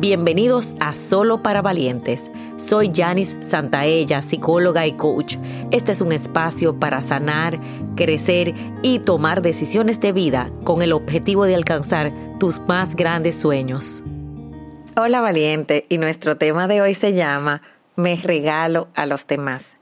Bienvenidos a Solo para Valientes. Soy Janice Santaella, psicóloga y coach. Este es un espacio para sanar, crecer y tomar decisiones de vida con el objetivo de alcanzar tus más grandes sueños. Hola valiente, y nuestro tema de hoy se llama Me regalo a los demás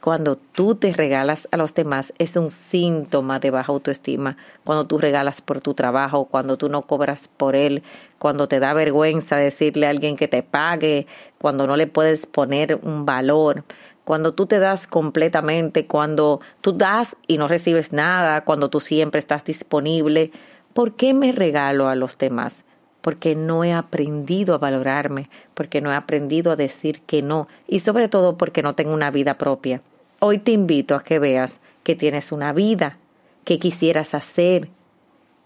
cuando tú te regalas a los demás es un síntoma de baja autoestima. Cuando tú regalas por tu trabajo, cuando tú no cobras por él, cuando te da vergüenza decirle a alguien que te pague, cuando no le puedes poner un valor, cuando tú te das completamente, cuando tú das y no recibes nada, cuando tú siempre estás disponible. ¿Por qué me regalo a los demás? Porque no he aprendido a valorarme, porque no he aprendido a decir que no y sobre todo porque no tengo una vida propia. Hoy te invito a que veas que tienes una vida, que quisieras hacer,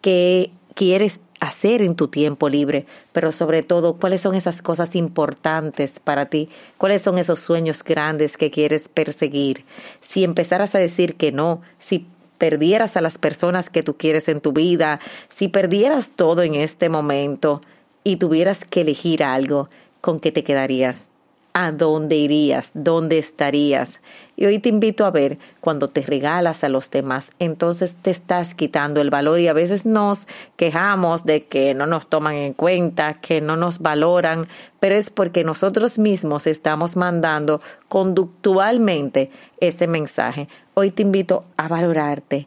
que quieres hacer en tu tiempo libre, pero sobre todo cuáles son esas cosas importantes para ti, cuáles son esos sueños grandes que quieres perseguir. Si empezaras a decir que no, si perdieras a las personas que tú quieres en tu vida, si perdieras todo en este momento y tuvieras que elegir algo, ¿con qué te quedarías? A dónde irías, dónde estarías. Y hoy te invito a ver cuando te regalas a los demás, entonces te estás quitando el valor y a veces nos quejamos de que no nos toman en cuenta, que no nos valoran, pero es porque nosotros mismos estamos mandando conductualmente ese mensaje. Hoy te invito a valorarte,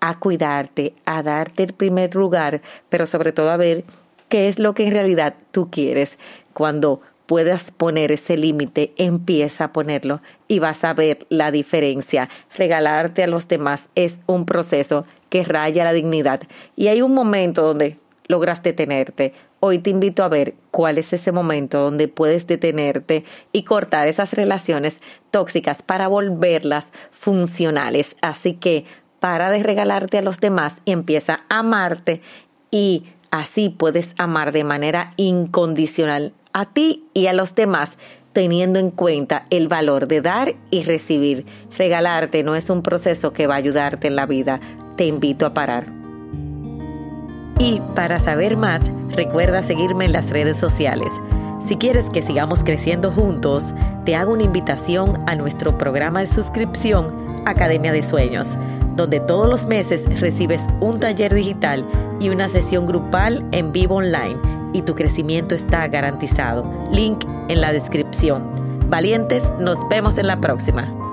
a cuidarte, a darte el primer lugar, pero sobre todo a ver qué es lo que en realidad tú quieres cuando puedas poner ese límite, empieza a ponerlo y vas a ver la diferencia. Regalarte a los demás es un proceso que raya la dignidad y hay un momento donde logras detenerte. Hoy te invito a ver cuál es ese momento donde puedes detenerte y cortar esas relaciones tóxicas para volverlas funcionales. Así que para de regalarte a los demás y empieza a amarte y así puedes amar de manera incondicional a ti y a los demás, teniendo en cuenta el valor de dar y recibir. Regalarte no es un proceso que va a ayudarte en la vida. Te invito a parar. Y para saber más, recuerda seguirme en las redes sociales. Si quieres que sigamos creciendo juntos, te hago una invitación a nuestro programa de suscripción Academia de Sueños, donde todos los meses recibes un taller digital y una sesión grupal en vivo online y tu crecimiento está garantizado. Link en la descripción. Valientes, nos vemos en la próxima.